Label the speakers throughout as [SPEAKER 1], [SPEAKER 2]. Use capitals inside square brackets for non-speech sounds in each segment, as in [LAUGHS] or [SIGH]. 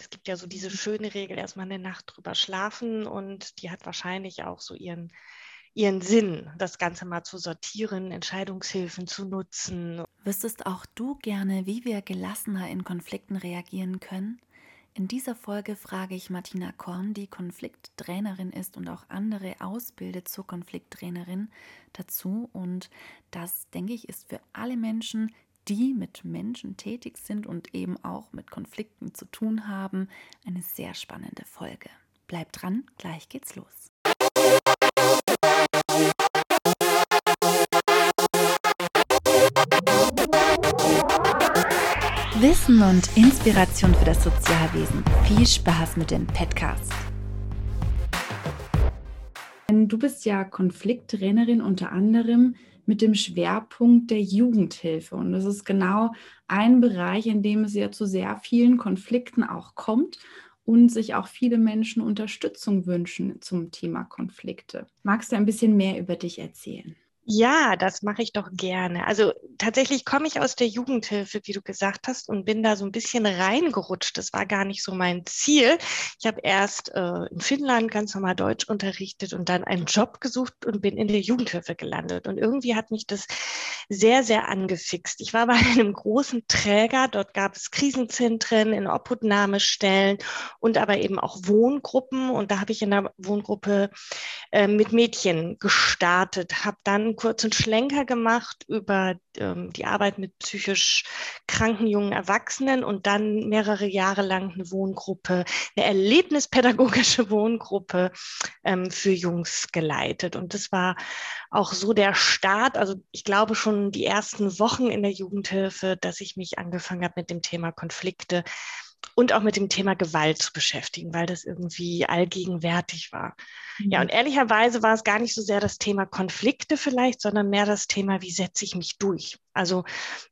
[SPEAKER 1] es gibt ja so diese schöne Regel, erstmal eine Nacht drüber schlafen und die hat wahrscheinlich auch so ihren, ihren Sinn, das Ganze mal zu sortieren, Entscheidungshilfen zu nutzen.
[SPEAKER 2] Wüsstest auch du gerne, wie wir gelassener in Konflikten reagieren können? In dieser Folge frage ich Martina Korn, die Konflikttrainerin ist und auch andere ausbildet zur Konflikttrainerin dazu. Und das, denke ich, ist für alle Menschen, die mit Menschen tätig sind und eben auch mit Konflikten zu tun haben, eine sehr spannende Folge. Bleibt dran, gleich geht's los. Wissen und Inspiration für das Sozialwesen. Viel Spaß mit dem Podcast. Du bist ja Konflikttrainerin unter anderem mit dem Schwerpunkt der Jugendhilfe. Und das ist genau ein Bereich, in dem es ja zu sehr vielen Konflikten auch kommt und sich auch viele Menschen Unterstützung wünschen zum Thema Konflikte. Magst du ein bisschen mehr über dich erzählen?
[SPEAKER 1] Ja, das mache ich doch gerne. Also tatsächlich komme ich aus der Jugendhilfe, wie du gesagt hast, und bin da so ein bisschen reingerutscht. Das war gar nicht so mein Ziel. Ich habe erst äh, in Finnland ganz normal Deutsch unterrichtet und dann einen Job gesucht und bin in der Jugendhilfe gelandet. Und irgendwie hat mich das sehr, sehr angefixt. Ich war bei [LAUGHS] einem großen Träger. Dort gab es Krisenzentren, in Obhutnahmestellen und aber eben auch Wohngruppen. Und da habe ich in der Wohngruppe äh, mit Mädchen gestartet, habe dann kurzen Schlenker gemacht über ähm, die Arbeit mit psychisch kranken jungen Erwachsenen und dann mehrere Jahre lang eine Wohngruppe, eine erlebnispädagogische Wohngruppe ähm, für Jungs geleitet. Und das war auch so der Start, also ich glaube schon die ersten Wochen in der Jugendhilfe, dass ich mich angefangen habe mit dem Thema Konflikte und auch mit dem Thema Gewalt zu beschäftigen, weil das irgendwie allgegenwärtig war. Mhm. Ja, und ehrlicherweise war es gar nicht so sehr das Thema Konflikte vielleicht, sondern mehr das Thema, wie setze ich mich durch? Also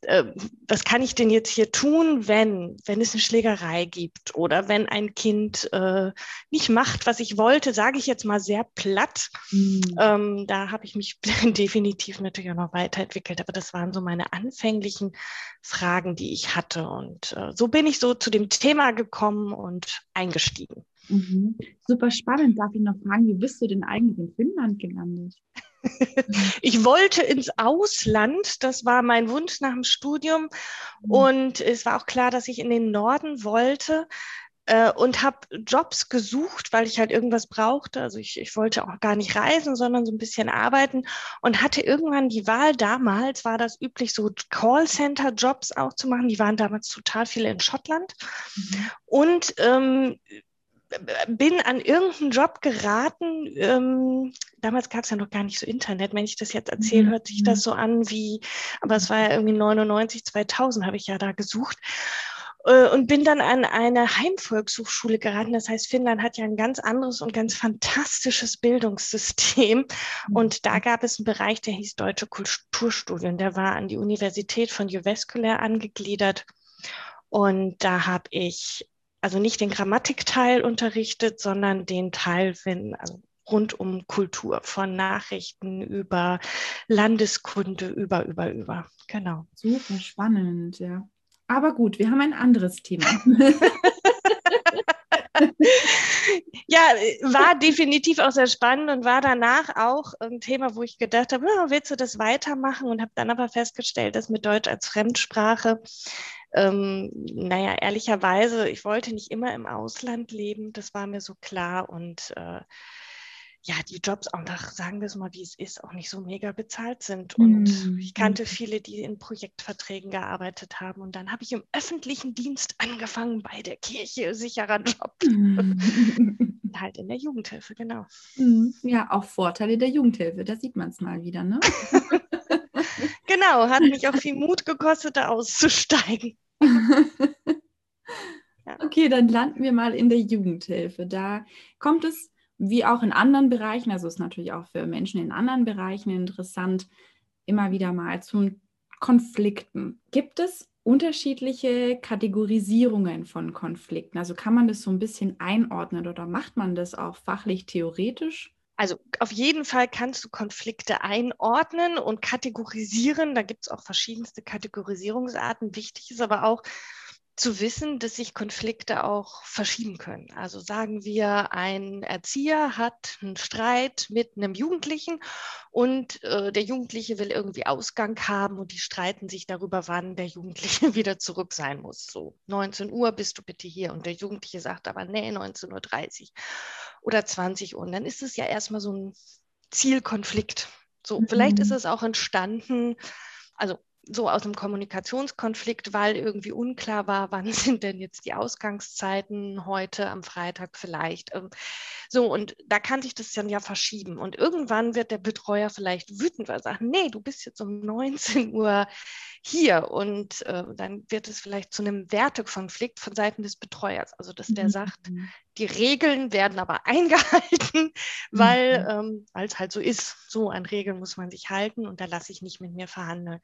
[SPEAKER 1] äh, was kann ich denn jetzt hier tun, wenn, wenn es eine Schlägerei gibt oder wenn ein Kind äh, nicht macht, was ich wollte, sage ich jetzt mal sehr platt. Mhm. Ähm, da habe ich mich [LAUGHS] definitiv natürlich auch noch weiterentwickelt, aber das waren so meine anfänglichen Fragen, die ich hatte. Und äh, so bin ich so zu dem Thema gekommen und eingestiegen.
[SPEAKER 2] Mhm. Super spannend. Darf ich noch fragen, wie bist du denn eigentlich in Finnland gelandet? [LAUGHS]
[SPEAKER 1] ich wollte ins Ausland, das war mein Wunsch nach dem Studium. Mhm. Und es war auch klar, dass ich in den Norden wollte äh, und habe Jobs gesucht, weil ich halt irgendwas brauchte. Also ich, ich wollte auch gar nicht reisen, sondern so ein bisschen arbeiten und hatte irgendwann die Wahl. Damals war das üblich, so Callcenter-Jobs auch zu machen. Die waren damals total viele in Schottland. Mhm. Und ähm, bin an irgendeinen Job geraten. Ähm, damals gab es ja noch gar nicht so Internet. Wenn ich das jetzt erzähle, mhm. hört sich das so an wie, aber es war ja irgendwie 99, 2000 habe ich ja da gesucht äh, und bin dann an eine Heimvolkshochschule geraten. Das heißt, Finnland hat ja ein ganz anderes und ganz fantastisches Bildungssystem. Mhm. Und da gab es einen Bereich, der hieß Deutsche Kulturstudien. Der war an die Universität von Jyväskylä angegliedert. Und da habe ich also nicht den Grammatikteil unterrichtet, sondern den Teil, wenn, also rund um Kultur, von Nachrichten über Landeskunde, über, über, über. Genau.
[SPEAKER 2] Super spannend, ja. Aber gut, wir haben ein anderes Thema. [LAUGHS]
[SPEAKER 1] ja, war definitiv auch sehr spannend und war danach auch ein Thema, wo ich gedacht habe, oh, willst du das weitermachen? Und habe dann aber festgestellt, dass mit Deutsch als Fremdsprache ähm, naja, ehrlicherweise, ich wollte nicht immer im Ausland leben, das war mir so klar. Und äh, ja, die Jobs auch nach, sagen wir es mal, wie es ist, auch nicht so mega bezahlt sind. Und mm. ich kannte viele, die in Projektverträgen gearbeitet haben. Und dann habe ich im öffentlichen Dienst angefangen bei der Kirche, sicherer Job. Mm. [LAUGHS] halt in der Jugendhilfe, genau.
[SPEAKER 2] Mm. Ja, auch Vorteile der Jugendhilfe, da sieht man es mal wieder, ne? [LAUGHS]
[SPEAKER 1] Genau, hat mich auch viel Mut gekostet, da auszusteigen. [LAUGHS]
[SPEAKER 2] ja. Okay, dann landen wir mal in der Jugendhilfe. Da kommt es, wie auch in anderen Bereichen, also ist natürlich auch für Menschen in anderen Bereichen interessant, immer wieder mal zum Konflikten. Gibt es unterschiedliche Kategorisierungen von Konflikten? Also kann man das so ein bisschen einordnen oder macht man das auch fachlich theoretisch?
[SPEAKER 1] Also auf jeden Fall kannst du Konflikte einordnen und kategorisieren. Da gibt es auch verschiedenste Kategorisierungsarten. Wichtig ist aber auch, zu wissen, dass sich Konflikte auch verschieben können. Also sagen wir, ein Erzieher hat einen Streit mit einem Jugendlichen und äh, der Jugendliche will irgendwie Ausgang haben und die streiten sich darüber, wann der Jugendliche [LAUGHS] wieder zurück sein muss. So 19 Uhr bist du bitte hier und der Jugendliche sagt aber, nee, 19.30 Uhr oder 20 Uhr. Und dann ist es ja erstmal so ein Zielkonflikt. So, mhm. vielleicht ist es auch entstanden, also so aus einem Kommunikationskonflikt, weil irgendwie unklar war, [LAUGHS] wann sind denn jetzt die Ausgangszeiten heute am Freitag vielleicht. Ähm, so, und da kann sich das dann ja verschieben. Und irgendwann wird der Betreuer vielleicht wütend, weil er sagt, nee, du bist jetzt um 19 Uhr hier. Und äh, dann wird es vielleicht zu einem Wertekonflikt von Seiten des Betreuers. Also, dass der mhm. sagt, die Regeln werden aber [LAUGHS] eingehalten, weil mhm. ähm, es halt so ist. So an Regeln muss man sich halten und da lasse ich nicht mit mir verhandeln.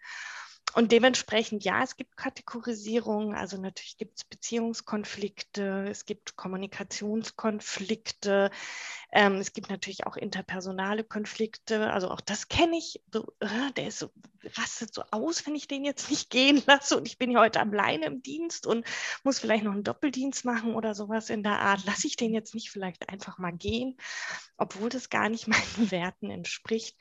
[SPEAKER 1] Und dementsprechend, ja, es gibt Kategorisierungen, also natürlich gibt es Beziehungskonflikte, es gibt Kommunikationskonflikte, ähm, es gibt natürlich auch interpersonale Konflikte, also auch das kenne ich, so, äh, der ist so, rastet so aus, wenn ich den jetzt nicht gehen lasse. Und ich bin ja heute alleine im Dienst und muss vielleicht noch einen Doppeldienst machen oder sowas in der Art, lasse ich den jetzt nicht vielleicht einfach mal gehen, obwohl das gar nicht [LAUGHS] meinen Werten entspricht.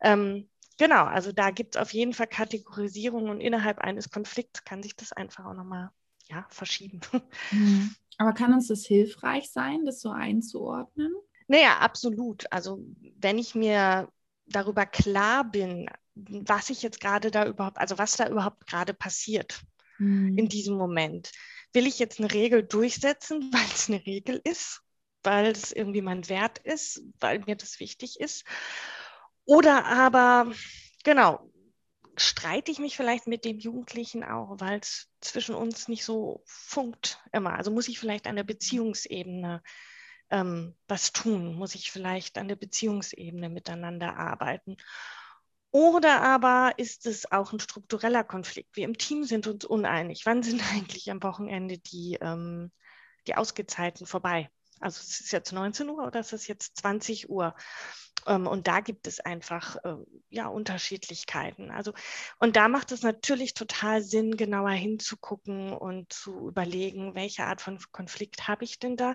[SPEAKER 1] Ähm, Genau, also da gibt es auf jeden Fall Kategorisierung und innerhalb eines Konflikts kann sich das einfach auch nochmal ja, verschieben. [LAUGHS]
[SPEAKER 2] Mhm. Aber kann uns das hilfreich sein, das so einzuordnen?
[SPEAKER 1] Naja, absolut. Also wenn ich mir darüber klar bin, was ich jetzt gerade da überhaupt, also was da überhaupt gerade passiert mhm. in diesem Moment. Will ich jetzt eine Regel durchsetzen, [LAUGHS] weil es eine Regel ist, weil es irgendwie mein Wert ist, weil mir das wichtig ist? Oder aber, genau, streite ich mich vielleicht mit dem Jugendlichen auch, weil es zwischen uns nicht so funkt immer. Also muss ich vielleicht an der Beziehungsebene ähm, was tun? Muss ich vielleicht an der Beziehungsebene miteinander arbeiten? Oder aber ist es auch ein struktureller Konflikt? Wir im Team sind uns uneinig. Wann sind [LAUGHS] eigentlich am Wochenende die, ähm, die Ausgezeiten vorbei? Also es ist jetzt 19 Uhr oder ist es jetzt 20 Uhr? Ähm, und da gibt es einfach äh, ja Unterschiedlichkeiten. Also und da macht es natürlich total Sinn, genauer hinzugucken und zu überlegen, welche Art von Konflikt habe ich denn da.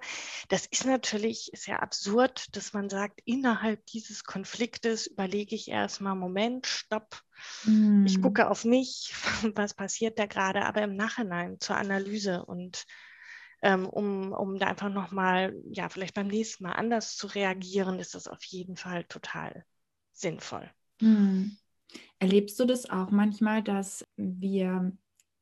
[SPEAKER 1] Das ist natürlich sehr absurd, dass man sagt, innerhalb dieses Konfliktes überlege ich erstmal, Moment, stopp. Mm. Ich gucke auf mich, [LAUGHS] was passiert da gerade, aber im Nachhinein zur Analyse und ähm, um, um da einfach nochmal, ja, vielleicht beim nächsten Mal anders zu reagieren, ist das auf jeden Fall total sinnvoll.
[SPEAKER 2] Hm. Erlebst du das auch manchmal, dass wir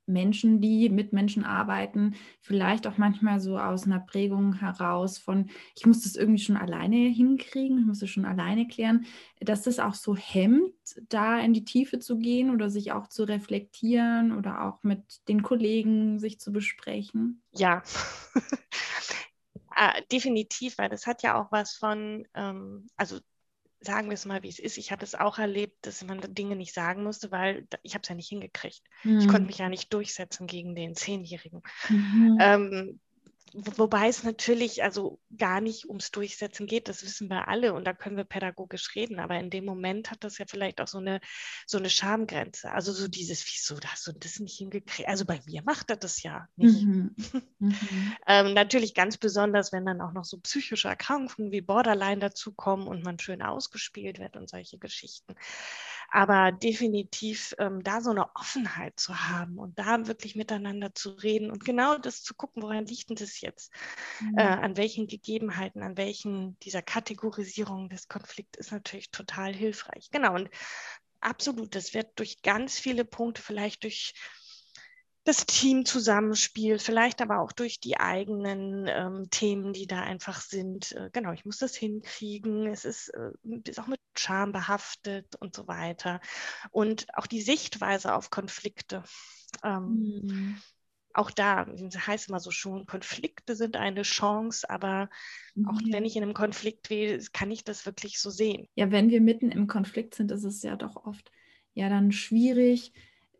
[SPEAKER 2] Menschen, die mit Menschen arbeiten, vielleicht auch manchmal so aus einer Prägung heraus von, ich muss das irgendwie schon alleine hinkriegen, ich muss das schon alleine klären, dass das auch so hemmt, da in die Tiefe zu gehen oder sich auch zu reflektieren oder auch mit den Kollegen sich zu besprechen?
[SPEAKER 1] Ja. [LAUGHS] ah, definitiv, weil das hat ja auch was von, ähm, also sagen wir es mal, wie es ist. Ich habe es auch erlebt, dass man Dinge nicht sagen musste, weil ich habe es ja nicht hingekriegt. Mhm. Ich konnte mich ja nicht durchsetzen gegen den Zehnjährigen. Mhm. Ähm, Wobei es natürlich also gar nicht ums Durchsetzen geht, das wissen wir alle und da können wir pädagogisch reden, aber in dem Moment hat das ja vielleicht auch so eine, so eine Schamgrenze. Also so dieses, wieso, hast du das nicht hingekriegt? Also bei mir macht er das ja nicht. Mhm. [LAUGHS] Mhm. ähm, natürlich ganz besonders, wenn dann auch noch so psychische Erkrankungen wie Borderline dazukommen und man schön ausgespielt wird und solche Geschichten. Aber definitiv ähm, da so eine Offenheit zu haben und da wirklich miteinander zu reden und genau das zu gucken, woran liegt denn das jetzt? Mhm. Äh, an welchen Gegebenheiten, an welchen dieser Kategorisierung des Konflikts ist natürlich total hilfreich. Genau, und absolut, das wird durch ganz viele Punkte, vielleicht durch das Teamzusammenspiel, vielleicht aber auch durch die eigenen ähm, Themen, die da einfach sind. Äh, genau, ich muss das hinkriegen. Es ist, äh, ist auch mit Scham behaftet und so weiter. Und auch die Sichtweise auf Konflikte. Ähm, mhm. Auch da heißt immer so schon, Konflikte sind eine Chance, aber auch ja. wenn ich in einem Konflikt will, kann ich das wirklich so sehen.
[SPEAKER 2] Ja, wenn wir mitten im Konflikt sind, ist es ja doch oft ja dann schwierig,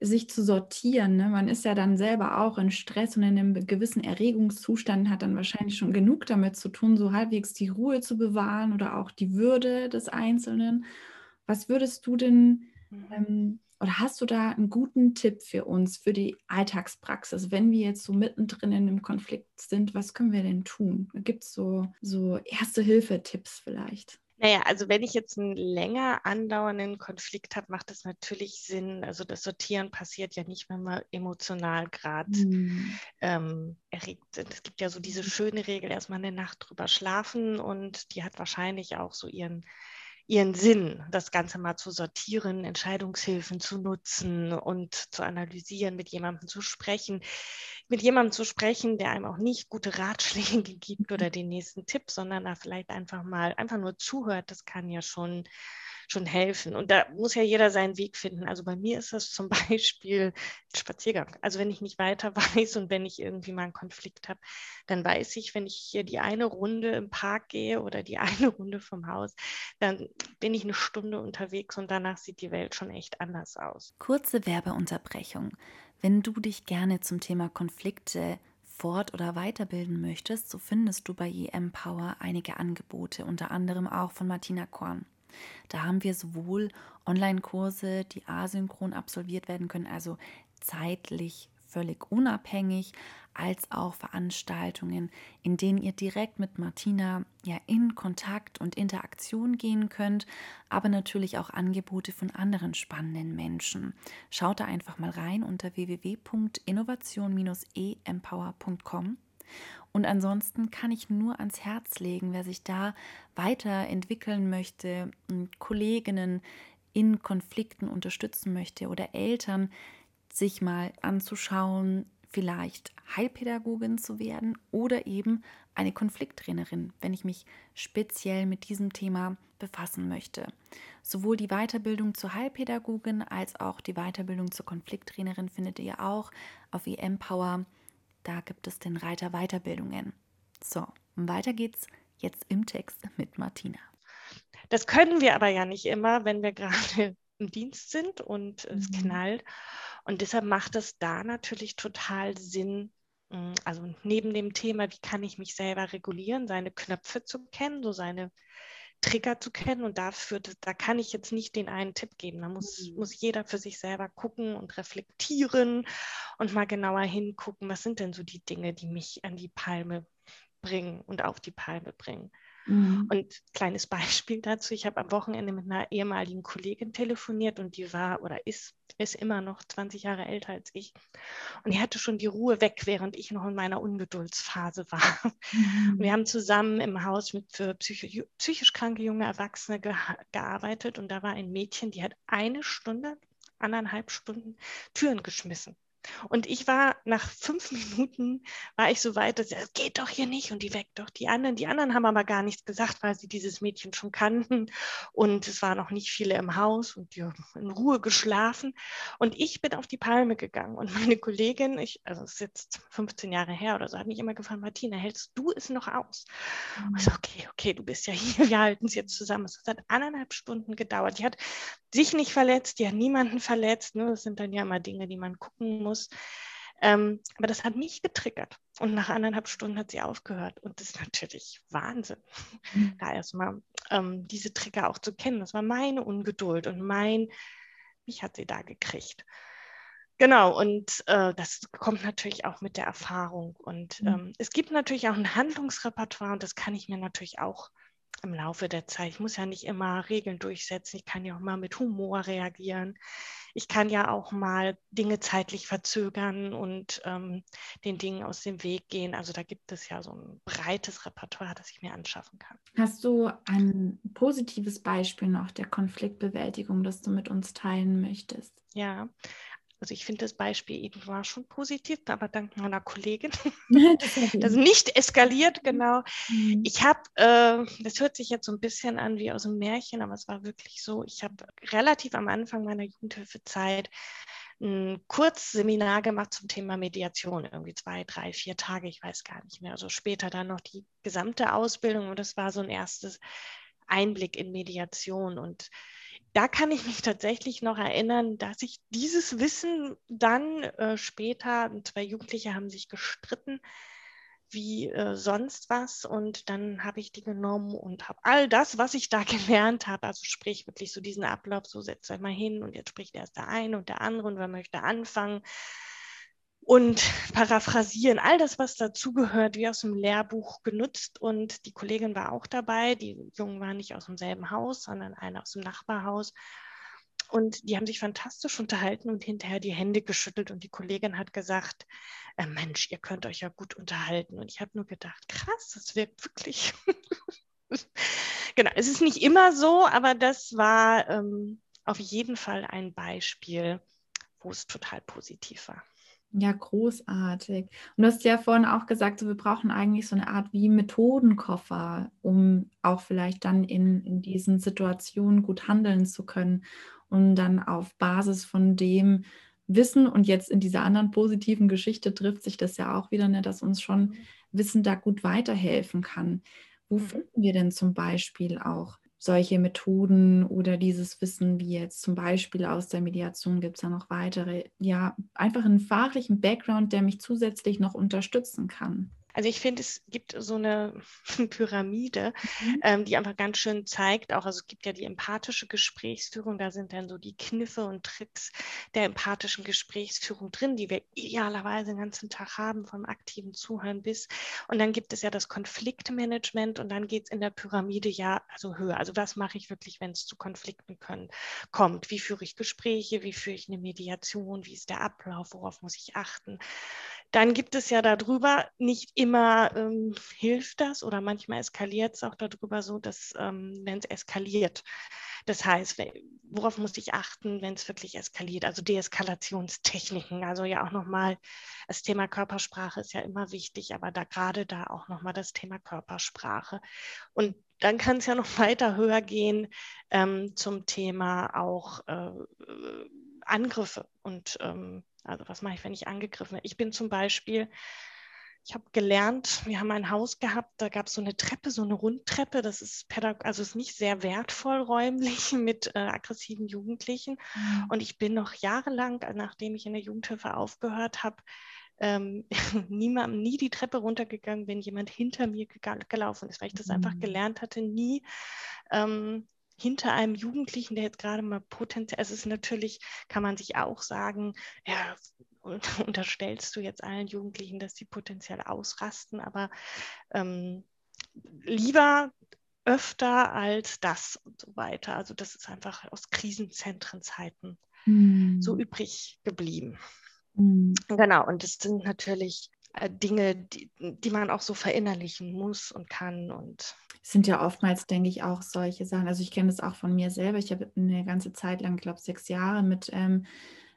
[SPEAKER 2] sich zu sortieren. Ne? Man ist ja dann selber auch in Stress und in einem gewissen Erregungszustand, hat dann wahrscheinlich schon genug damit zu tun, so halbwegs die Ruhe zu bewahren oder auch die Würde des Einzelnen. Was würdest du denn mhm. ähm, Oder hast du da einen guten Tipp für uns, für die Alltagspraxis? Wenn wir jetzt so mittendrin in einem Konflikt sind, was können wir denn tun? Gibt es so, so Erste-Hilfe-Tipps vielleicht?
[SPEAKER 1] Naja, also wenn ich jetzt einen länger andauernden Konflikt habe, macht es natürlich Sinn. Also das Sortieren passiert ja nicht, wenn wir emotional gerade mhm. ähm, erregt sind. Es gibt ja so diese schöne Regel, erstmal eine Nacht drüber schlafen und die hat wahrscheinlich auch so ihren ihren Sinn, das Ganze mal zu sortieren, Entscheidungshilfen zu nutzen und zu analysieren, mit jemandem zu sprechen, mit jemandem zu sprechen, der einem auch nicht gute Ratschläge [LAUGHS] gibt oder den nächsten Tipp, sondern da vielleicht einfach mal einfach nur zuhört, das kann ja schon schon helfen. Und da muss ja jeder seinen Weg finden. Also bei mir ist das zum [LAUGHS] Beispiel Spaziergang. Also wenn ich nicht weiter [LAUGHS] weiß und wenn ich irgendwie mal einen Konflikt habe, dann weiß ich, wenn ich hier die eine Runde im Park gehe oder die [LAUGHS] eine Runde vom Haus, dann bin ich eine Stunde unterwegs und danach sieht die Welt schon echt anders aus.
[SPEAKER 2] Kurze Werbeunterbrechung. Wenn du dich gerne zum Thema Konflikte fort- oder weiterbilden möchtest, so findest du bei EM Power einige Angebote, unter anderem auch von Martina Korn. Da haben wir sowohl Online-Kurse, die asynchron absolviert werden können, also zeitlich völlig unabhängig, als auch Veranstaltungen, in denen ihr direkt mit Martina ja in Kontakt und Interaktion gehen könnt, aber natürlich auch Angebote von anderen spannenden Menschen. Schaut da einfach mal rein unter www.innovation-empower.com und ansonsten kann ich nur ans Herz legen, wer sich da weiterentwickeln möchte, Kolleginnen in Konflikten unterstützen möchte oder Eltern, sich mal anzuschauen, vielleicht Heilpädagogin zu werden oder eben eine Konflikttrainerin, wenn ich mich speziell mit diesem Thema befassen möchte. Sowohl die Weiterbildung zur Heilpädagogin als auch die Weiterbildung zur Konflikttrainerin findet ihr auch auf eMpower da gibt es den Reiter Weiterbildungen. So, und weiter geht's jetzt im Text mit Martina.
[SPEAKER 1] Das können wir aber ja nicht immer, wenn wir [LAUGHS] gerade im Dienst sind und es mhm. knallt. Und deshalb macht es da natürlich total Sinn, mm, also neben dem Thema, wie kann ich mich selber regulieren, seine Knöpfe zu kennen, so seine Trigger zu kennen. Und dafür, da kann ich jetzt nicht den einen Tipp geben. Da muss, mhm. muss jeder für sich selber gucken und reflektieren und mal genauer hingucken, was sind denn so die Dinge, die mich an die Palme bringen und auf die Palme bringen. Mhm. Und kleines Beispiel dazu, ich habe am Wochenende mit einer ehemaligen Kollegin telefoniert und die war oder ist, ist immer noch 20 Jahre älter als ich. Und die hatte schon die Ruhe weg, während ich noch in meiner Ungeduldsphase [LAUGHS] war. Mhm. wir haben zusammen im Haus mit für psychisch, psychisch kranke junge Erwachsene ge gearbeitet und da war ein Mädchen, die hat eine Stunde, anderthalb Stunden Türen geschmissen. Und ich war nach fünf [LAUGHS] Minuten, war ich so weit, dass es geht doch hier nicht und die weckt doch die anderen. Die anderen haben aber gar nichts gesagt, weil sie dieses Mädchen schon kannten und es waren noch nicht viele im Haus und die haben in Ruhe geschlafen. Und ich bin auf die Palme gegangen und meine Kollegin, ich, also es ist jetzt 15 Jahre her oder so, hat mich immer gefragt, Martina, hältst du es noch aus? Mhm. Und ich so, okay, okay, du bist ja hier, [LAUGHS] wir halten es jetzt zusammen. Es hat anderthalb Stunden gedauert. Die hat sich nicht verletzt, die hat niemanden verletzt. Ne? Das sind dann ja immer Dinge, die man gucken muss. Ähm, aber das hat mich getriggert. Und nach anderthalb Stunden hat sie aufgehört. Und das ist natürlich Wahnsinn, mhm. da erstmal ähm, diese Trigger auch zu kennen. Das war meine Ungeduld und mein, mich hat sie da gekriegt. Genau, und äh, das kommt natürlich auch mit der Erfahrung. Und mhm. ähm, es gibt natürlich auch ein Handlungsrepertoire und das kann ich mir natürlich auch im Laufe der Zeit. Ich muss ja nicht immer Regeln durchsetzen. Ich kann ja auch mal mit Humor reagieren. Ich kann ja auch mal Dinge zeitlich verzögern und ähm, den Dingen aus dem Weg gehen. Also da gibt es ja so ein breites Repertoire, das ich mir anschaffen kann.
[SPEAKER 2] Hast du ein positives Beispiel noch der Konfliktbewältigung, das du mit uns teilen möchtest?
[SPEAKER 1] Ja, also ich finde das Beispiel eben war schon positiv, aber dank meiner Kollegin, [LAUGHS] [LAUGHS] das nicht eskaliert, genau. Mhm. Ich habe, äh, das hört sich jetzt so ein bisschen an wie aus einem Märchen, aber es war wirklich so, ich habe relativ am Anfang meiner Jugendhilfezeit ein Kurzseminar gemacht zum Thema Mediation, irgendwie zwei, drei, vier Tage, ich weiß gar nicht mehr. Also später dann noch die gesamte Ausbildung und das war so ein erstes Einblick in Mediation und da kann ich mich tatsächlich noch erinnern, dass ich dieses Wissen dann äh, später, zwei Jugendliche haben sich gestritten, wie äh, sonst was. Und dann habe ich die genommen und habe all das, was ich da [LAUGHS] gelernt habe, also sprich wirklich so diesen Ablauf, so setzt euch mal hin und jetzt spricht erst der eine und der andere und wer möchte anfangen. Und paraphrasieren, all das, was dazugehört, wie aus dem Lehrbuch genutzt. Und die Kollegin war auch dabei. Die Jungen waren nicht aus demselben Haus, sondern einer aus dem Nachbarhaus. Und die haben sich fantastisch unterhalten und hinterher die Hände geschüttelt. Und die Kollegin hat gesagt, äh, Mensch, ihr könnt euch ja gut unterhalten. Und ich habe nur gedacht, krass, das wirkt wirklich. [LAUGHS] genau, es ist nicht immer so, aber das war ähm, auf jeden Fall ein Beispiel, wo es total positiv war.
[SPEAKER 2] Ja, großartig. Und du hast ja vorhin auch gesagt, so, wir brauchen eigentlich so eine Art wie Methodenkoffer, um auch vielleicht dann in, in diesen Situationen gut handeln zu können und dann auf Basis von dem Wissen und jetzt in dieser anderen positiven Geschichte trifft sich das ja auch wieder, ne, dass uns schon mhm. Wissen da gut weiterhelfen kann. Wo mhm. finden wir denn zum Beispiel auch solche Methoden oder dieses Wissen, wie jetzt zum Beispiel aus der Mediation gibt es ja noch weitere, ja, einfach einen fachlichen Background, der mich zusätzlich noch unterstützen kann.
[SPEAKER 1] Also ich finde, es gibt so eine [LAUGHS] Pyramide, mhm. ähm, die einfach ganz schön zeigt, auch also es gibt ja die empathische Gesprächsführung, da sind dann so die Kniffe und Tricks der empathischen Gesprächsführung drin, die wir idealerweise den ganzen Tag haben, vom aktiven Zuhören bis. Und dann gibt es ja das Konfliktmanagement und dann geht es in der Pyramide ja also höher. Also was mache ich wirklich, wenn es zu Konflikten können, kommt? Wie führe ich Gespräche? Wie führe ich eine Mediation? Wie ist der Ablauf? Worauf muss ich achten? Dann gibt es ja darüber, nicht immer ähm, hilft das oder manchmal eskaliert es auch darüber so, dass ähm, wenn es eskaliert, das heißt, worauf muss ich achten, wenn es wirklich eskaliert? Also Deeskalationstechniken. Also ja auch nochmal, das Thema Körpersprache ist ja immer wichtig, aber da gerade da auch nochmal das Thema Körpersprache. Und dann kann es ja noch [LAUGHS] weiter höher gehen ähm, zum Thema auch äh, Angriffe und ähm, also was mache ich, wenn ich angegriffen werde? Ich bin zum Beispiel, ich habe gelernt, wir haben ein Haus gehabt, da gab es so eine Treppe, so eine Rundtreppe. Das ist pädag also ist nicht sehr wertvoll räumlich [LAUGHS] mit äh, aggressiven Jugendlichen. Mhm. Und ich bin noch jahrelang, nachdem ich in der Jugendhilfe aufgehört habe, ähm, [LAUGHS] niemandem nie die Treppe runtergegangen, wenn jemand hinter mir gelaufen ist, weil ich das mhm. einfach gelernt hatte, nie ähm, hinter einem Jugendlichen, der jetzt gerade mal potenziell, es ist natürlich, kann man sich auch sagen, ja, [LAUGHS] unterstellst du jetzt allen Jugendlichen, dass sie potenziell ausrasten, aber ähm, lieber öfter als das und so weiter. Also das ist einfach aus Krisenzentrenzeiten mm. so übrig geblieben. Mm. Genau, und das sind natürlich äh, Dinge, die, die man auch so verinnerlichen muss und kann und
[SPEAKER 2] sind ja oftmals, denke ich, auch solche Sachen. Also ich kenne das auch von mir selber. Ich habe eine ganze Zeit lang, glaube sechs Jahre mit, ähm,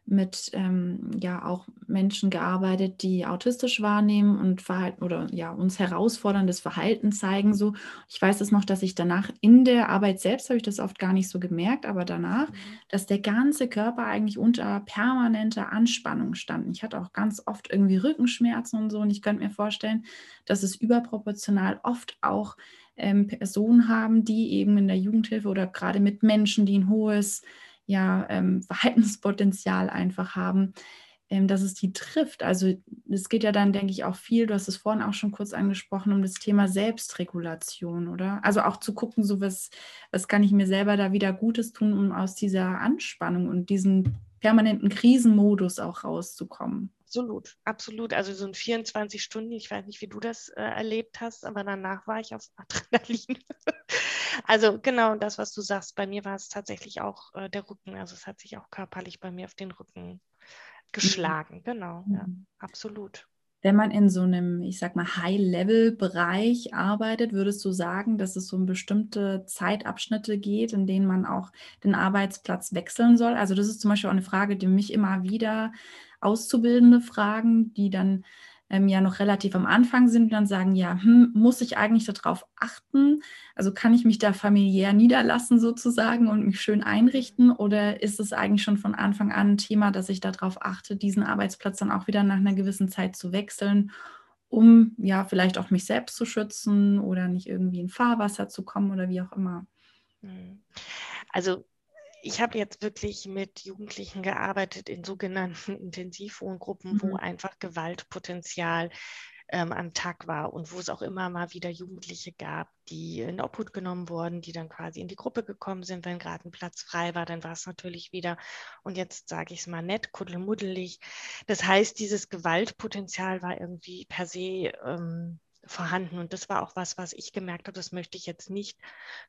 [SPEAKER 2] mit ähm, ja auch Menschen gearbeitet, die autistisch wahrnehmen und Verhalten oder ja uns herausforderndes Verhalten zeigen. So, ich weiß es noch, dass ich danach in der Arbeit selbst habe ich das oft gar nicht so gemerkt, aber danach, mhm. dass der ganze Körper eigentlich unter permanenter Anspannung stand. Ich hatte auch ganz oft irgendwie Rückenschmerzen und so. Und ich könnte mir vorstellen, dass es überproportional oft auch ähm, Personen haben, die eben in der Jugendhilfe oder gerade mit Menschen, die ein hohes ja, ähm, Verhaltenspotenzial einfach haben, ähm, dass es die trifft. Also es geht ja dann, denke ich, auch viel, du hast es vorhin auch schon kurz angesprochen, um das Thema Selbstregulation, oder? Also auch zu gucken, so was, was kann ich mir selber da wieder Gutes tun, um aus dieser Anspannung und diesem permanenten Krisenmodus auch rauszukommen.
[SPEAKER 1] Absolut, absolut. Also so ein 24 Stunden, ich weiß nicht, wie du das äh, erlebt hast, aber danach war ich auf Adrenalin. [LAUGHS] also genau das, was du sagst. Bei mir war es tatsächlich auch äh, der Rücken. Also es hat sich auch körperlich bei mir auf den Rücken geschlagen. Mhm. Genau, mhm. ja, absolut.
[SPEAKER 2] Wenn man in so einem, ich sag mal, High-Level-Bereich arbeitet, würdest du sagen, dass es so um bestimmte Zeitabschnitte geht, in denen man auch den Arbeitsplatz wechseln soll? Also das ist zum Beispiel auch eine Frage, die mich immer wieder Auszubildende fragen, die dann ähm, ja noch relativ am Anfang sind und dann sagen, ja, hm, muss ich eigentlich darauf achten? Also kann ich mich da familiär niederlassen sozusagen und mich schön einrichten oder ist es eigentlich schon von Anfang an ein Thema, dass ich darauf achte, diesen Arbeitsplatz dann auch wieder nach einer gewissen Zeit zu wechseln, um ja vielleicht auch mich selbst zu schützen oder nicht irgendwie in Fahrwasser zu kommen oder wie auch immer?
[SPEAKER 1] Hm. Also ich habe jetzt wirklich mit Jugendlichen gearbeitet in sogenannten [LAUGHS] Intensivwohngruppen, mhm. wo einfach Gewaltpotenzial ähm, am Tag war und wo es auch immer mal wieder Jugendliche gab, die in Obhut genommen wurden, die dann quasi in die Gruppe gekommen sind, wenn gerade ein Platz frei war, dann war es natürlich wieder, und jetzt sage ich es mal nett, kuddelmuddelig. Das heißt, dieses Gewaltpotenzial war irgendwie per se ähm, vorhanden. Und das war auch was, was ich gemerkt habe, das möchte ich jetzt nicht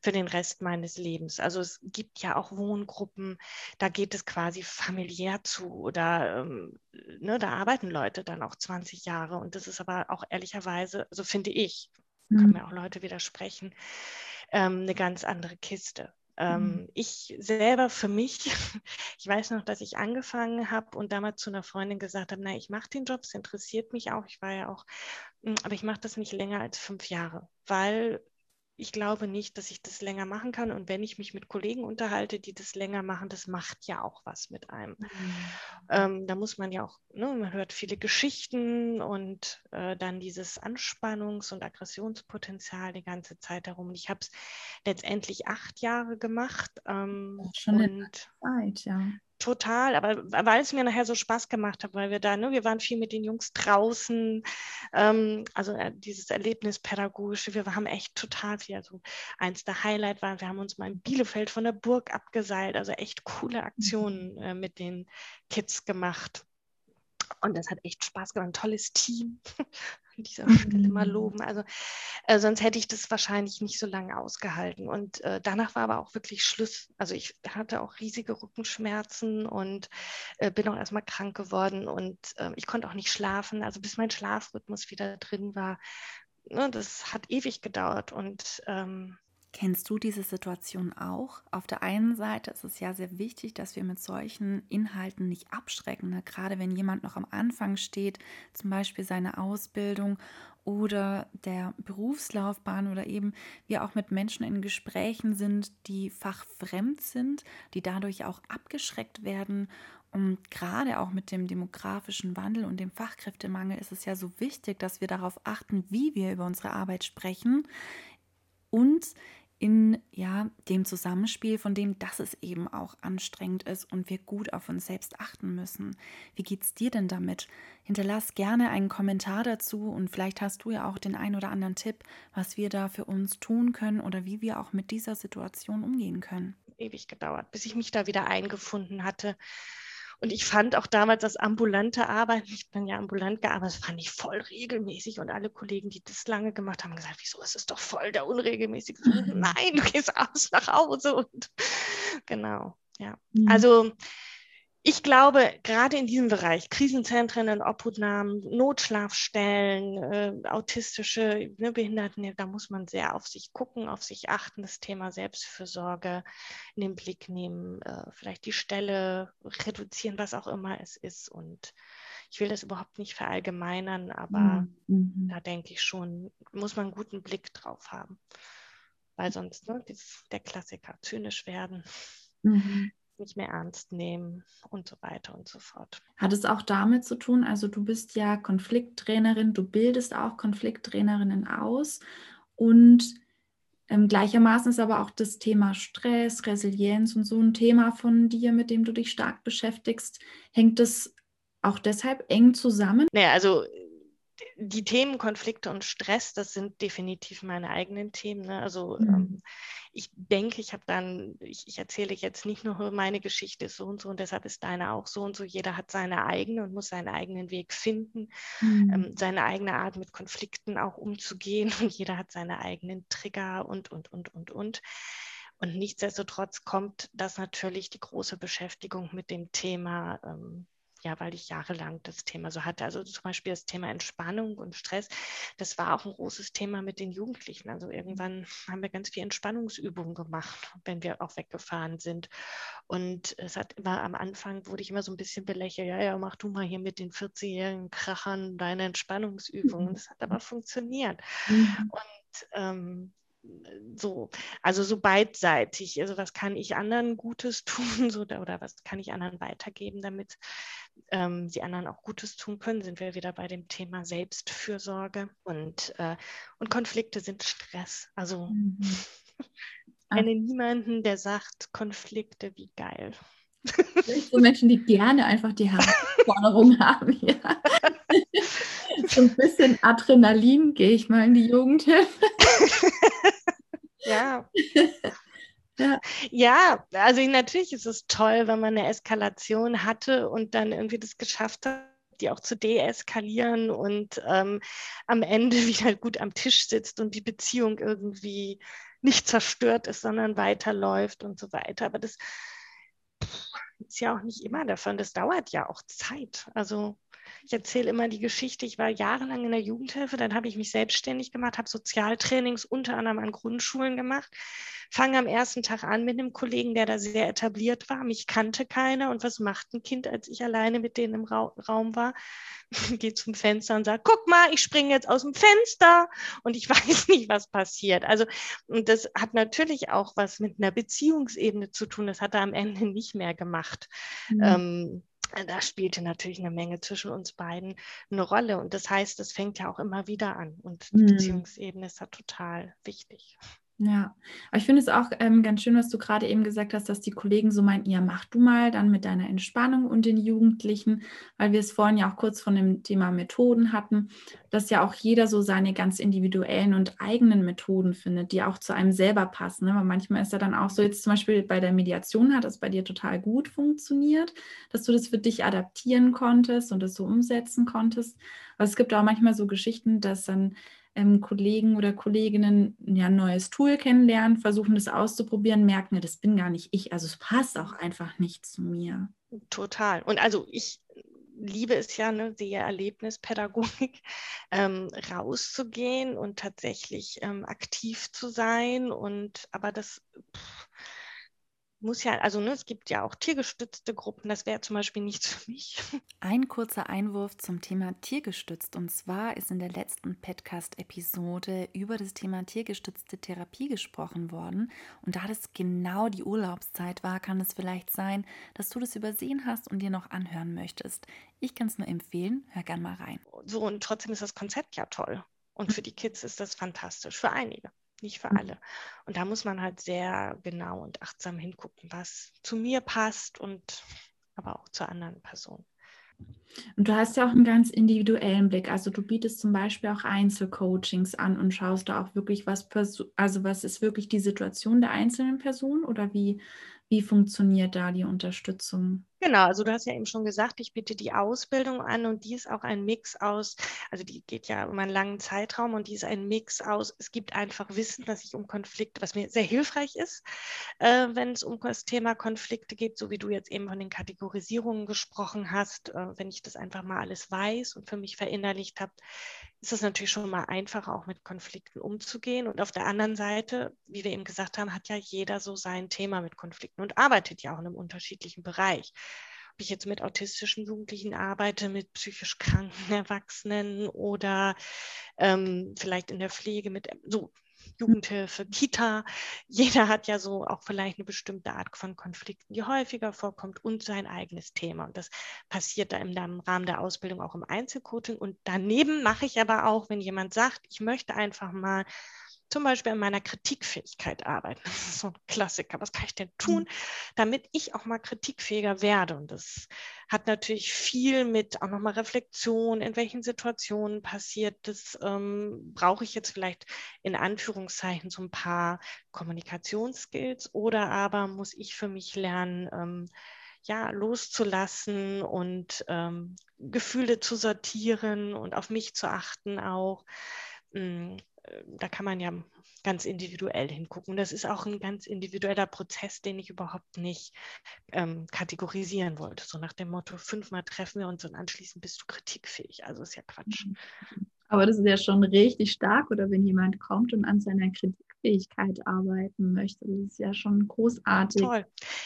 [SPEAKER 1] für den Rest meines Lebens. Also es gibt ja auch Wohngruppen, da geht es quasi familiär zu oder ähm, ne, da arbeiten Leute dann auch 20 Jahre. Und das ist aber auch ehrlicherweise, so finde ich, mhm. können mir auch Leute widersprechen, ähm, eine ganz andere Kiste. Ähm, mhm. ich selber für mich, [LAUGHS] ich weiß noch, dass ich angefangen habe und damals zu einer Freundin gesagt habe, na, ich mache den Job, es interessiert mich auch, ich war ja auch, hm, aber ich mache das nicht länger als fünf Jahre, weil ich glaube nicht, dass ich das länger machen kann. Und wenn ich mich mit Kollegen unterhalte, die das länger machen, das macht ja auch was mit einem. Mhm. Ähm, da muss man ja auch, ne, man hört viele Geschichten und äh, dann dieses Anspannungs- und Aggressionspotenzial die ganze Zeit herum. Und ich habe es letztendlich acht Jahre gemacht. Ähm,
[SPEAKER 2] Schon eine Zeit, ja.
[SPEAKER 1] Total, aber weil es mir nachher so Spaß gemacht hat, weil wir da, ne, wir waren viel mit den Jungs draußen, ähm, also äh, dieses Erlebnis pädagogische, wir haben echt total viel, also eins der Highlight war, wir haben uns mal in Bielefeld von der Burg abgeseilt, also echt coole Aktionen mhm. äh, mit den Kids gemacht. Und das hat echt Spaß gemacht, ein tolles Team. An dieser Stelle mal mhm. loben. Also äh, sonst hätte ich das wahrscheinlich nicht so lange ausgehalten. Und äh, danach war aber auch wirklich Schluss. Also ich hatte auch riesige Rückenschmerzen und äh, bin auch erstmal krank geworden und ähm, ich konnte auch nicht schlafen. Also bis mein Schlafrhythmus wieder drin war. Ne, das hat ewig gedauert und ähm,
[SPEAKER 2] Kennst du diese Situation auch? Auf der einen Seite ist es ja sehr wichtig, dass wir mit solchen Inhalten nicht abschrecken. Ne? Gerade wenn jemand noch am Anfang steht, zum Beispiel seine Ausbildung oder der Berufslaufbahn oder eben wir auch mit Menschen in Gesprächen sind, die fachfremd sind, die dadurch auch abgeschreckt werden. Und gerade auch mit dem demografischen Wandel und dem Fachkräftemangel ist es ja so wichtig, dass wir darauf achten, wie wir über unsere Arbeit sprechen und in ja, dem Zusammenspiel, von dem, dass es eben auch anstrengend ist und wir gut auf uns selbst achten müssen. Wie geht's dir denn damit? Hinterlass gerne einen Kommentar dazu und vielleicht hast du ja auch den ein oder anderen Tipp, was wir da für uns tun können oder wie wir auch mit dieser Situation umgehen können.
[SPEAKER 1] Ewig gedauert, bis ich mich da wieder eingefunden hatte. Und ich fand auch damals das ambulante Arbeiten, ich bin ja ambulant gearbeitet, das fand ich voll regelmäßig. Und alle Kollegen, die das lange gemacht haben, gesagt, wieso ist es doch voll der unregelmäßige? Mhm. Nein, du gehst abends nach Hause und genau, ja. Mhm. Also ich glaube, gerade in diesem Bereich, Krisenzentren in Obhutnahmen, Notschlafstellen, äh, autistische ne, Behinderten, da muss man sehr auf sich gucken, auf sich achten, das Thema Selbstfürsorge in den Blick nehmen, äh, vielleicht die Stelle reduzieren, was auch immer es ist. Und ich will das überhaupt nicht verallgemeinern, aber mhm. da denke ich schon, muss man einen guten Blick drauf haben. Weil sonst, ne, der Klassiker, zynisch werden. Mhm nicht mehr ernst nehmen und so weiter und so fort.
[SPEAKER 2] Hat es auch damit zu tun, also du bist ja Konflikttrainerin, du bildest auch Konflikttrainerinnen aus und ähm, gleichermaßen ist aber auch das Thema Stress, Resilienz und so ein Thema von dir, mit dem du dich stark beschäftigst. Hängt das auch deshalb eng zusammen?
[SPEAKER 1] Naja, also die Themen Konflikte und Stress, das sind definitiv meine eigenen Themen. Ne? Also mhm. ähm, ich denke, ich habe dann, ich, ich, erzähle jetzt nicht nur meine Geschichte ist so und so und deshalb ist deine auch so und so. Jeder hat seine eigene und muss seinen eigenen Weg finden, mhm. ähm, seine eigene Art mit Konflikten auch umzugehen und jeder hat seine eigenen Trigger und, und, und, und, und. Und nichtsdestotrotz kommt das natürlich die große Beschäftigung mit dem Thema ähm, ja, weil ich jahrelang das Thema so hatte. Also zum Beispiel das Thema Entspannung und Stress, das war auch ein großes Thema mit den Jugendlichen. Also irgendwann haben wir ganz viel Entspannungsübungen gemacht, wenn wir auch weggefahren sind. Und es hat immer am Anfang wurde ich immer so ein bisschen belächelt, ja, ja, mach du mal hier mit den 40-jährigen Krachern deine Entspannungsübungen. Das hat aber funktioniert. Mhm. Und ähm, so, also so beidseitig. Also was kann ich anderen Gutes [LAUGHS] tun so, oder was kann ich anderen weitergeben, damit ähm, die anderen auch Gutes tun können, sind wir wieder bei dem Thema Selbstfürsorge. Und, äh, und Konflikte sind Stress. Also mhm. ich [LAUGHS] kenne niemanden, der sagt, Konflikte, wie geil.
[SPEAKER 2] So Menschen, die gerne einfach die Herausforderung [LAUGHS] haben. Ja. So ein bisschen Adrenalin gehe ich mal in die Jugendhilfe.
[SPEAKER 1] Ja. [LAUGHS] Ja. ja, also natürlich ist es toll, wenn man eine Eskalation hatte und dann irgendwie das geschafft hat, die auch zu deeskalieren und ähm, am Ende [LAUGHS] wieder gut am Tisch sitzt und die Beziehung irgendwie nicht zerstört ist, sondern weiterläuft und so weiter. Aber das ist ja auch nicht immer davon. Das dauert ja auch Zeit. Also ich erzähle immer die Geschichte, ich war jahrelang in der Jugendhilfe, dann habe ich mich selbstständig gemacht, habe Sozialtrainings unter anderem an Grundschulen gemacht, fange am ersten Tag an mit einem Kollegen, der da sehr etabliert war, mich kannte keiner und was macht ein Kind, als ich alleine mit denen im Ra Raum war? [LAUGHS] Geht zum Fenster und sagt, guck mal, ich springe jetzt aus dem Fenster und ich [LAUGHS] weiß nicht, was passiert. Also, und das hat natürlich auch was mit einer Beziehungsebene zu tun. Das hat er am Ende nicht mehr gemacht. Mhm. Ähm, da spielte natürlich eine Menge zwischen uns beiden eine Rolle. Und das heißt, es fängt ja auch immer wieder an. Und die mhm. Beziehungsebene ist da total wichtig.
[SPEAKER 2] Ja, aber ich finde es auch ähm, ganz schön, was du gerade eben gesagt hast, dass die Kollegen so meinten, ja, mach du mal dann mit deiner Entspannung und den Jugendlichen, weil wir es vorhin ja auch kurz von dem Thema Methoden hatten, dass ja auch jeder so seine ganz individuellen und eigenen Methoden findet, die auch zu einem selber passen. Ne? Weil manchmal ist ja dann auch so, jetzt zum Beispiel bei der Mediation hat es bei dir total gut funktioniert, dass du das für dich adaptieren konntest und das so umsetzen konntest. Aber es gibt auch manchmal so Geschichten, dass dann ähm, Kollegen oder Kolleginnen ja, ein neues Tool kennenlernen, versuchen das auszuprobieren, merken, das bin gar nicht ich. Also es passt auch einfach nicht zu mir.
[SPEAKER 1] Total. Und also ich liebe es ja, ne, die Erlebnispädagogik, [LAUGHS] ähm, rauszugehen und tatsächlich ähm, aktiv zu sein. Und aber das pff, muss ja, also ne, es gibt ja auch tiergestützte Gruppen, das wäre zum Beispiel nichts für mich. [LAUGHS]
[SPEAKER 2] Ein kurzer Einwurf zum Thema tiergestützt. Und zwar ist in der letzten Podcast-Episode über das Thema tiergestützte Therapie gesprochen worden. Und da das genau die Urlaubszeit war, kann es vielleicht sein, dass du das übersehen hast und dir noch anhören möchtest. Ich kann es nur empfehlen, hör gern mal rein.
[SPEAKER 1] So, und trotzdem ist das Konzept ja toll. Und für die Kids ist das fantastisch, für einige nicht für alle. Und da muss man halt sehr genau und achtsam hingucken, was zu mir passt und aber auch zu anderen Personen.
[SPEAKER 2] Und du hast ja auch einen ganz individuellen Blick. Also du bietest zum Beispiel auch Einzelcoachings an und schaust da auch wirklich, was also was ist wirklich die Situation der einzelnen Person oder wie, wie funktioniert da die Unterstützung?
[SPEAKER 1] Genau, also du hast ja eben schon gesagt, ich biete die Ausbildung an und die ist auch ein Mix aus, also die geht ja um einen langen Zeitraum und die ist ein Mix aus, es gibt einfach Wissen, was sich um Konflikte, was mir sehr hilfreich ist, äh, wenn es um das Thema Konflikte geht, so wie du jetzt eben von den Kategorisierungen gesprochen hast, äh, wenn ich das einfach mal alles weiß und für mich verinnerlicht habe, ist es natürlich schon mal einfacher, auch mit Konflikten umzugehen. Und auf der anderen Seite, wie wir eben gesagt haben, hat ja jeder so sein Thema mit Konflikten und arbeitet ja auch in einem unterschiedlichen Bereich ob ich jetzt mit autistischen Jugendlichen arbeite, mit psychisch kranken Erwachsenen oder ähm, vielleicht in der Pflege mit so Jugendhilfe, Kita. Jeder hat ja so auch vielleicht eine bestimmte Art von Konflikten, die häufiger vorkommt und sein eigenes Thema. Und das passiert da im Rahmen der Ausbildung auch im Einzelcoaching. Und daneben mache ich aber auch, wenn jemand sagt, ich möchte einfach mal zum Beispiel an meiner Kritikfähigkeit arbeiten. [LAUGHS] Das ist so ein Klassiker. Was kann ich denn tun, mhm. damit ich auch mal kritikfähiger werde? Und das hat natürlich viel mit auch nochmal Reflexion, in welchen Situationen passiert das. Ähm, brauche ich jetzt vielleicht in Anführungszeichen so ein paar Kommunikationsskills oder aber muss ich für mich lernen, ähm, ja, loszulassen und ähm, Gefühle zu sortieren und auf mich zu achten auch. Da kann man ja ganz individuell hingucken. Das ist auch ein ganz individueller Prozess, den ich überhaupt nicht ähm, kategorisieren wollte. So nach dem Motto, fünfmal treffen wir uns und anschließend bist du kritikfähig. Also ist ja Quatsch. Mhm.
[SPEAKER 2] Aber das ist ja schon richtig stark, oder wenn jemand kommt und an seiner Kritikfähigkeit arbeiten möchte. Das ist ja schon großartig.
[SPEAKER 1] Toll.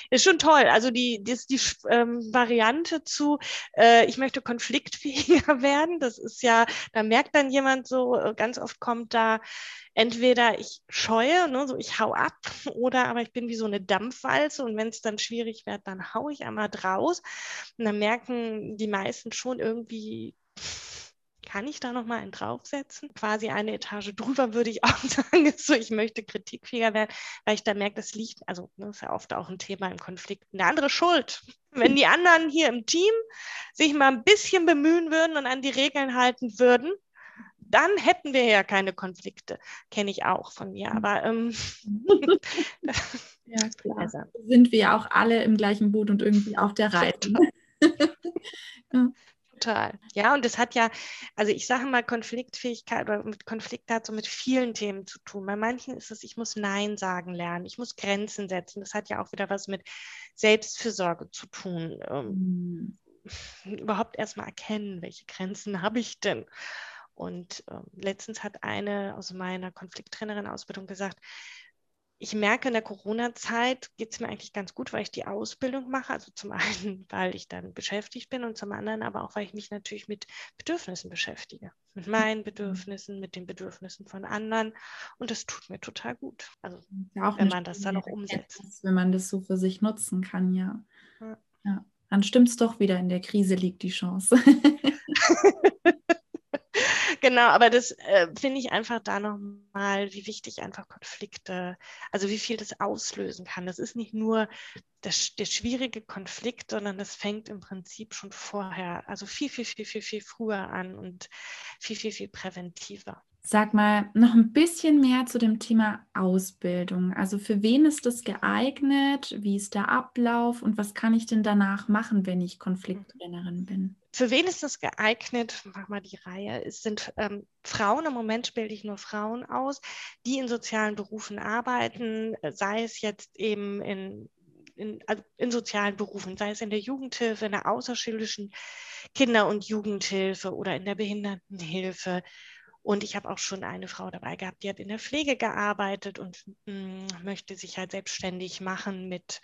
[SPEAKER 1] Ist schon toll. Also die, die, die ähm, Variante zu, äh, ich möchte konfliktfähiger [LAUGHS] werden, das ist ja, da merkt dann jemand so, äh, ganz oft kommt da, entweder ich scheue, ne, so ich hau ab, [LAUGHS] oder aber ich bin wie so eine Dampfwalze und wenn es dann schwierig wird, dann hau ich einmal draus. Und dann merken die meisten schon irgendwie, kann ich da nochmal einen draufsetzen? Quasi eine Etage drüber würde ich [LAUGHS] auch sagen, so, ich möchte kritikfähiger werden, weil ich da merke, das liegt, also das ne, ist ja oft auch ein Thema im Konflikt, eine andere Schuld. [LAUGHS] Wenn die anderen hier im Team sich mal ein bisschen bemühen würden und an die Regeln halten würden, dann hätten wir ja keine Konflikte. Kenne ich auch von mir. Aber ähm, [LAUGHS]
[SPEAKER 2] ja, klar. Also. Sind wir auch alle im gleichen Boot und irgendwie auf der Reise.
[SPEAKER 1] ja. Total. Ja, und es hat ja, also ich sage mal, Konfliktfähigkeit oder mit Konflikt hat so mit vielen Themen zu tun. Bei manchen ist es, ich muss Nein sagen lernen, ich muss Grenzen setzen. Das hat ja auch wieder was mit Selbstfürsorge zu tun. Mhm. Überhaupt erstmal erkennen, welche Grenzen habe ich denn? Und äh, letztens hat eine aus meiner Konflikttrainerin-Ausbildung gesagt, ich merke, in der Corona-Zeit geht es mir eigentlich ganz gut, weil ich die Ausbildung mache. Also zum [LAUGHS] einen, weil ich dann beschäftigt bin und zum anderen aber auch, weil ich mich natürlich mit Bedürfnissen beschäftige. Mit meinen mhm. Bedürfnissen, mit den Bedürfnissen von anderen. Und das tut mir total gut. Also ja, wenn man das dann auch umsetzt.
[SPEAKER 2] Wenn man das so für sich nutzen kann, ja. ja. ja. Dann stimmt es doch wieder, in der Krise liegt die Chance. [LAUGHS] [LAUGHS]
[SPEAKER 1] genau, aber das äh, finde ich einfach da nochmal, wie wichtig einfach Konflikte, also wie viel das auslösen kann. Das ist nicht nur das, der schwierige Konflikt, sondern das fängt im Prinzip schon vorher, also viel, viel, viel, viel, viel früher an und viel, viel, viel präventiver.
[SPEAKER 2] Sag mal noch ein bisschen mehr zu dem Thema Ausbildung. Also für wen ist das geeignet? Wie ist der Ablauf und was kann ich denn danach machen, wenn ich Konflikttrainerin bin?
[SPEAKER 1] Für wen ist das geeignet? Mach mal die Reihe. Es sind ähm, Frauen, im Moment bilde ich nur Frauen aus, die in sozialen Berufen arbeiten, sei es jetzt eben in in, also in, sozialen Berufen, sei es in der Jugendhilfe, in der außerschulischen Kinder- und Jugendhilfe oder in der Behindertenhilfe und ich habe auch schon eine Frau dabei gehabt, die hat in der Pflege gearbeitet und mh, mm, möchte sich halt selbstständig machen mit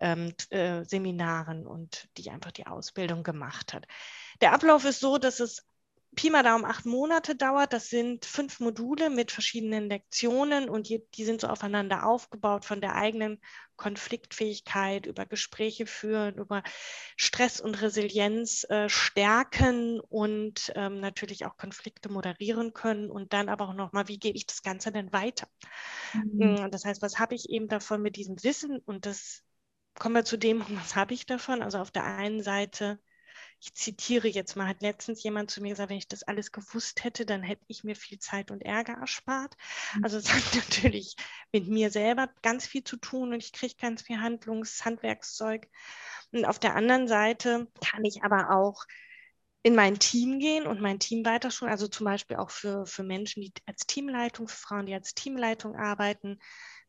[SPEAKER 1] ähm, äh, Seminaren und die einfach die Ausbildung gemacht hat. Der Ablauf ist so, dass es Pi mal Daumen acht Monate dauert. Das sind fünf Module mit verschiedenen Lektionen und die, die, sind so aufeinander aufgebaut von der eigenen Konfliktfähigkeit über Gespräche führen, über Stress und Resilienz äh, stärken und ähm, natürlich auch Konflikte moderieren können und dann aber auch nochmal, wie gebe ich das Ganze denn weiter? Mhm. Das heißt, was habe ich eben davon mit diesem Wissen und das kommen wir zu dem, [LAUGHS] was habe ich davon? Also auf der einen Seite ich zitiere jetzt mal, hat letztens jemand zu mir gesagt, wenn ich das alles gewusst hätte, dann hätte ich mir viel Zeit und Ärger erspart. Mhm. Also es hat [LAUGHS] natürlich mit mir selber ganz viel zu tun und ich kriege ganz viel Handlungs-, Handwerkszeug. Und auf der anderen Seite kann ich aber auch in mein Team gehen und mein Team weiter schon, also zum Beispiel auch für, für Menschen, die als Teamleitung, für Frauen, die als Teamleitung arbeiten,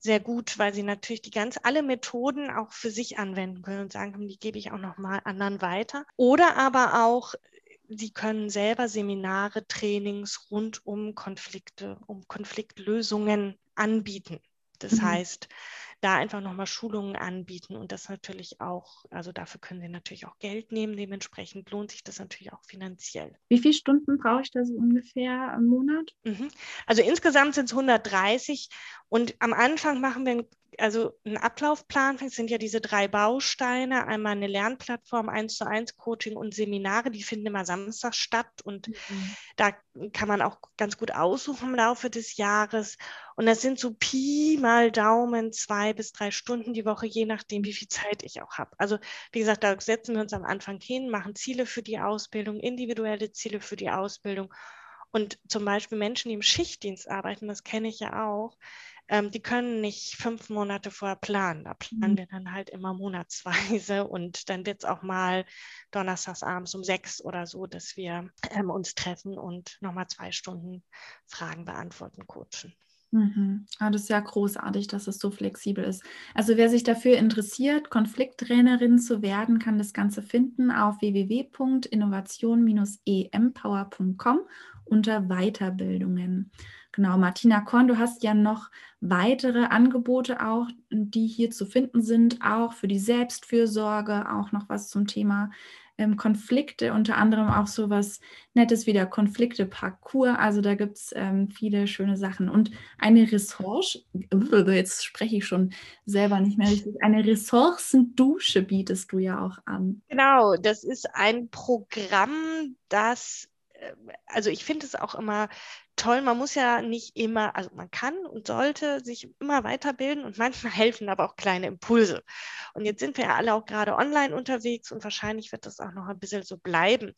[SPEAKER 1] sehr gut, weil sie natürlich die ganz alle Methoden auch für sich anwenden können und sagen können, die gebe ich auch noch mal anderen weiter. Oder aber auch Sie können selber Seminare, Trainings rund um Konflikte, um Konfliktlösungen anbieten. Das mhm. heißt, da einfach nochmal Schulungen anbieten und das natürlich auch, also dafür können Sie natürlich auch Geld nehmen. Dementsprechend lohnt sich das natürlich auch finanziell.
[SPEAKER 2] Wie viele Stunden brauche ich da so ungefähr im Monat?
[SPEAKER 1] Mhm. Also insgesamt sind es 130 und am Anfang machen wir also ein Ablaufplan sind ja diese drei Bausteine, einmal eine Lernplattform, eins zu eins Coaching und Seminare, die finden immer Samstag statt und mhm. da kann man auch ganz gut aussuchen im Laufe des Jahres. Und das sind so Pi mal Daumen zwei bis drei Stunden die Woche, je nachdem, wie viel Zeit ich auch habe. Also wie gesagt, da setzen wir uns am Anfang hin, machen Ziele für die Ausbildung, individuelle Ziele für die Ausbildung. Und zum Beispiel Menschen, die im Schichtdienst arbeiten, das kenne ich ja auch, ähm, die können nicht fünf Monate vorher planen. Da planen mhm. wir dann halt immer monatsweise [LAUGHS] und dann wird es auch mal donnerstags abends um sechs oder so, dass wir ähm, uns treffen und nochmal zwei Stunden Fragen beantworten, coachen.
[SPEAKER 2] Mhm. Ah, das ist ja großartig, dass es so flexibel ist. Also wer sich dafür interessiert, Konflikttrainerin zu werden, kann das Ganze finden auf www.innovation-empower.com unter Weiterbildungen. Genau, Martina Korn, du hast ja noch weitere Angebote auch, die hier zu finden sind, auch für die Selbstfürsorge, auch noch was zum Thema ähm, Konflikte, unter anderem auch so was Nettes wie der Konflikte-Parcours. Also da gibt es ähm, viele schöne Sachen. Und eine Ressource, jetzt spreche ich schon selber nicht mehr richtig, eine Ressourcendusche bietest du ja auch an.
[SPEAKER 1] Genau, das ist ein Programm, das also ich finde es auch immer toll. Man muss ja nicht immer, also man kann und sollte sich immer weiterbilden und manchmal [LAUGHS] helfen aber auch kleine Impulse. Und jetzt sind wir ja alle auch gerade online unterwegs und wahrscheinlich wird das auch noch ein bisschen so bleiben.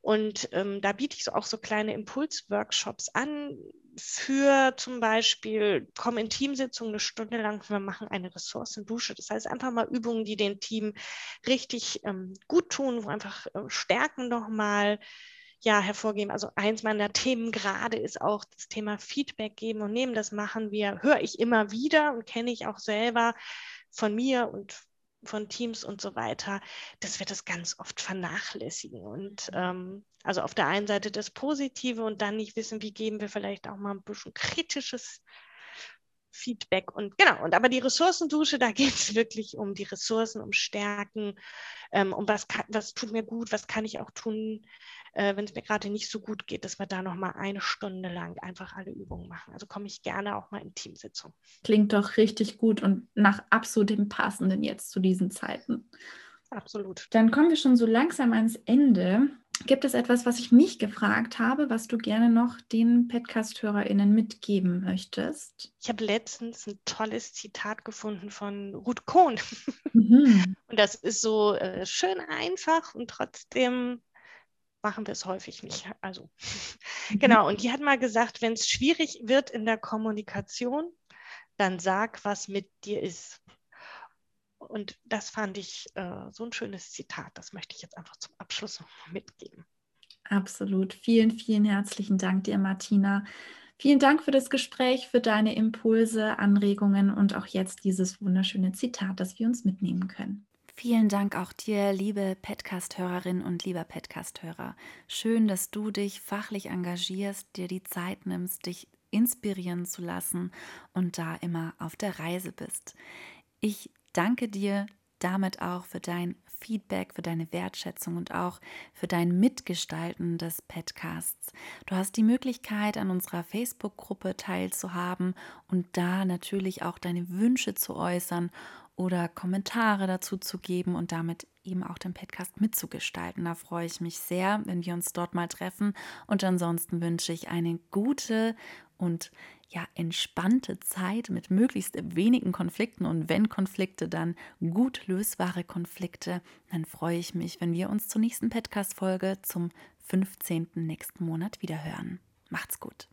[SPEAKER 1] Und ähm, da biete ich so auch so kleine Impulsworkshops an für zum Beispiel, kommen in Teamsitzungen eine Stunde lang, wir machen eine Ressourcendusche. Das heißt einfach mal Übungen, die den Team richtig ähm, gut tun, wo einfach äh, Stärken nochmal ja, hervorgeben. Also eins meiner Themen gerade ist auch das Thema Feedback geben und nehmen. Das machen wir, höre ich immer wieder und kenne ich auch selber von mir und von Teams und so weiter, dass wir das ganz oft vernachlässigen. Und ähm, also auf der einen Seite das Positive und dann nicht wissen, wie geben wir vielleicht auch mal ein bisschen kritisches Feedback und genau, und aber die Ressourcendusche, da [LAUGHS] geht es wirklich um die Ressourcen, um Stärken, ähm, um was, kann, was tut mir gut, was kann ich auch tun, äh, wenn es mir gerade nicht so gut geht, dass wir da nochmal eine Stunde lang einfach alle Übungen machen. Also komme ich gerne auch mal in Teamsitzung.
[SPEAKER 2] Klingt doch richtig gut und nach absolut dem Passenden jetzt zu diesen Zeiten.
[SPEAKER 1] Absolut.
[SPEAKER 2] Dann kommen wir schon so langsam ans Ende. Gibt es etwas, was ich nicht gefragt habe, was du gerne noch den Podcast-HörerInnen mitgeben möchtest?
[SPEAKER 1] Ich habe letztens ein tolles Zitat gefunden von Ruth Kohn. [LAUGHS] Mhm. Und das ist so äh, schön einfach und trotzdem machen wir es häufig nicht. Also, [LAUGHS] mhm. genau. Und die hat mal gesagt, wenn es schwierig wird in der Kommunikation, dann sag, was mit dir ist. Und das fand ich äh, so ein schönes Zitat. Das möchte ich jetzt einfach zum Abschluss noch mitgeben.
[SPEAKER 2] Absolut. Vielen, vielen herzlichen Dank dir, Martina. Vielen Dank für das Gespräch, für deine Impulse, Anregungen und auch jetzt dieses wunderschöne Zitat, das wir uns mitnehmen können. Vielen Dank auch dir, liebe Podcast-Hörerin und lieber Podcast-Hörer. Schön, dass du dich fachlich engagierst, dir die Zeit nimmst, dich inspirieren zu lassen und da immer auf der Reise bist. Ich danke dir damit auch für dein Feedback, für deine Wertschätzung und auch für dein Mitgestalten des Podcasts. Du hast die Möglichkeit, an unserer Facebook-Gruppe teilzuhaben und da natürlich auch deine Wünsche zu äußern oder Kommentare dazu zu geben und damit eben auch den Podcast mitzugestalten. Da freue ich mich sehr, wenn wir uns dort mal treffen. Und ansonsten wünsche ich eine gute und ja entspannte Zeit mit möglichst wenigen Konflikten und wenn Konflikte, dann gut lösbare Konflikte. Dann freue ich mich, wenn wir uns zur nächsten Podcast-Folge zum 15. nächsten Monat wieder hören. Macht's gut.